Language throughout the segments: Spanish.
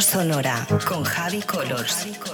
Sonora con Javi Colors.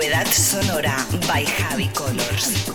Novedad sonora by Javi Colors.